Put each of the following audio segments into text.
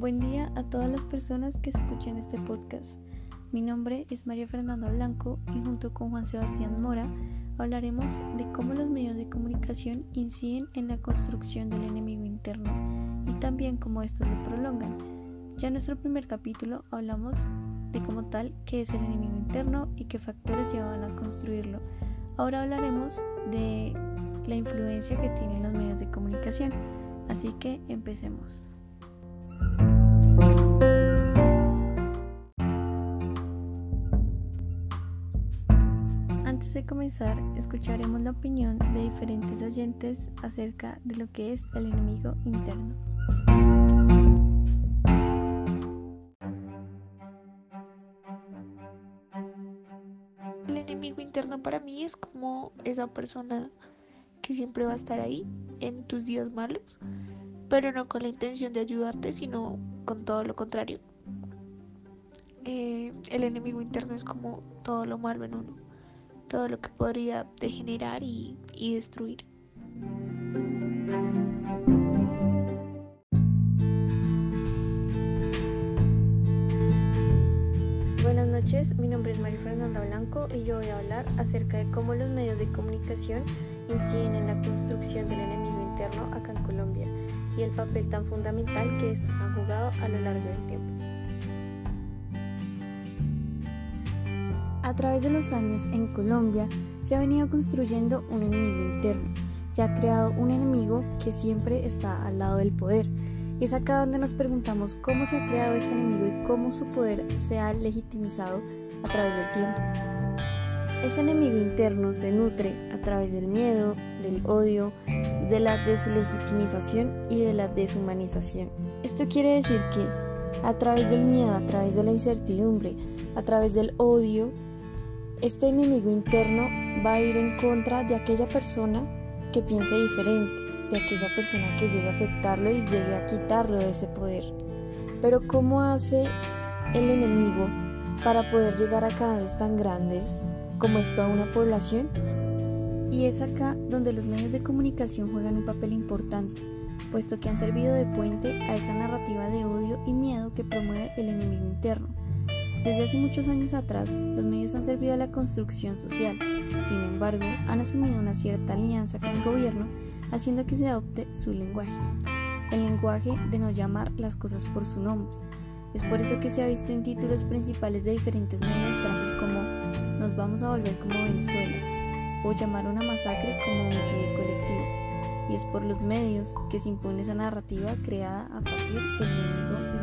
Buen día a todas las personas que escuchan este podcast. Mi nombre es María Fernanda Blanco y junto con Juan Sebastián Mora hablaremos de cómo los medios de comunicación inciden en la construcción del enemigo interno y también cómo estos lo prolongan. Ya en nuestro primer capítulo hablamos de cómo tal qué es el enemigo interno y qué factores llevan a construirlo. Ahora hablaremos de la influencia que tienen los medios de comunicación. Así que empecemos. Antes de comenzar, escucharemos la opinión de diferentes oyentes acerca de lo que es el enemigo interno. El enemigo interno para mí es como esa persona que siempre va a estar ahí en tus días malos, pero no con la intención de ayudarte, sino con todo lo contrario. Eh, el enemigo interno es como todo lo malo en uno, todo lo que podría degenerar y, destruir. Buenas noches, mi nombre es María Fernanda Blanco y yo voy a hablar acerca de cómo los medios de comunicación inciden en la construcción del enemigo interno acá en Colombia y el papel tan fundamental que estos han jugado a lo largo del tiempo. A través de los años en Colombia se ha venido construyendo un enemigo interno. Se ha creado un enemigo que siempre está al lado del poder. Y es acá donde nos preguntamos cómo se ha creado este enemigo y cómo su poder se ha legitimizado a través del tiempo. Este enemigo interno se nutre a través del miedo, del odio, de la deslegitimización y de la deshumanización. Esto quiere decir que a través del miedo, a través de la incertidumbre, a través del odio, este enemigo interno va a ir en contra de aquella persona que piense diferente, de aquella persona que llegue a afectarlo y llegue a quitarlo de ese poder. Pero ¿cómo hace el enemigo para poder llegar a canales tan grandes como es toda una población? Y es acá donde los medios de comunicación juegan un papel importante, puesto que han servido de puente a esta narrativa de odio y miedo que promueve el enemigo interno. Desde hace muchos años atrás, los medios han servido a la construcción social, sin embargo, han asumido una cierta alianza con el gobierno, haciendo que se adopte su lenguaje, el lenguaje de no llamar las cosas por su nombre. Es por eso que se ha visto en títulos principales de diferentes medios frases como nos vamos a volver como Venezuela o llamar una masacre como homicidio colectivo. Y es por los medios que se impone esa narrativa creada a partir del enemigo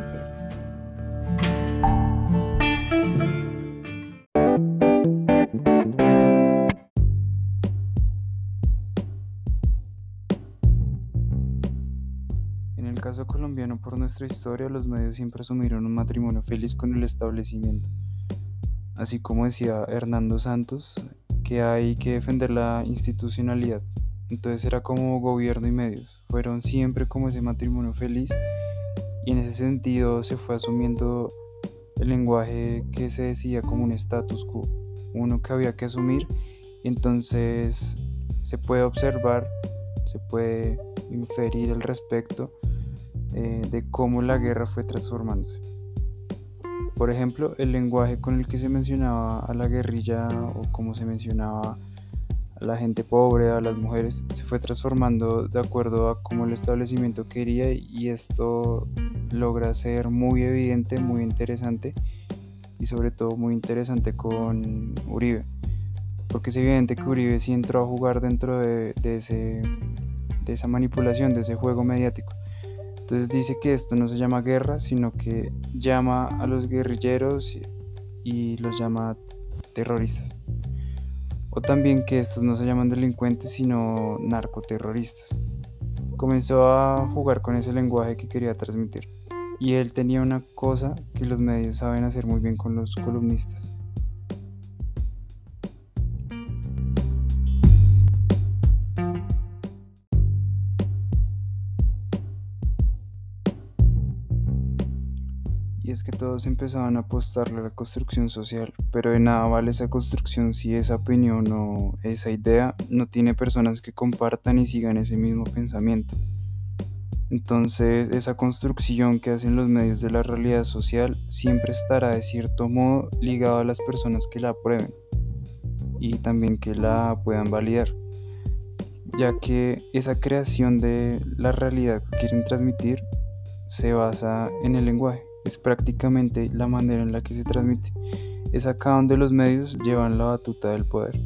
caso colombiano, por nuestra historia, los medios siempre asumieron un matrimonio feliz con el establecimiento. Así como decía Hernando Santos, que hay que defender la institucionalidad. Entonces era como gobierno y medios. Fueron siempre como ese matrimonio feliz y en ese sentido se fue asumiendo el lenguaje que se decía como un status quo, uno que había que asumir. Entonces se puede observar, se puede inferir al respecto eh, de cómo la guerra fue transformándose. Por ejemplo, el lenguaje con el que se mencionaba a la guerrilla o cómo se mencionaba a la gente pobre, a las mujeres, se fue transformando de acuerdo a cómo el establecimiento quería y esto logra ser muy evidente, muy interesante y sobre todo muy interesante con Uribe. Porque es evidente que Uribe sí entró a jugar dentro de, de, ese, de esa manipulación, de ese juego mediático. Entonces dice que esto no se llama guerra, sino que llama a los guerrilleros y los llama terroristas. O también que estos no se llaman delincuentes, sino narcoterroristas. Comenzó a jugar con ese lenguaje que quería transmitir. Y él tenía una cosa que los medios saben hacer muy bien con los columnistas. Y es que todos empezaban a apostarle a la construcción social, pero de nada vale esa construcción si esa opinión o esa idea no tiene personas que compartan y sigan ese mismo pensamiento. Entonces, esa construcción que hacen los medios de la realidad social siempre estará de cierto modo ligado a las personas que la aprueben y también que la puedan validar, ya que esa creación de la realidad que quieren transmitir se basa en el lenguaje, es prácticamente la manera en la que se transmite. Es acá donde los medios llevan la batuta del poder.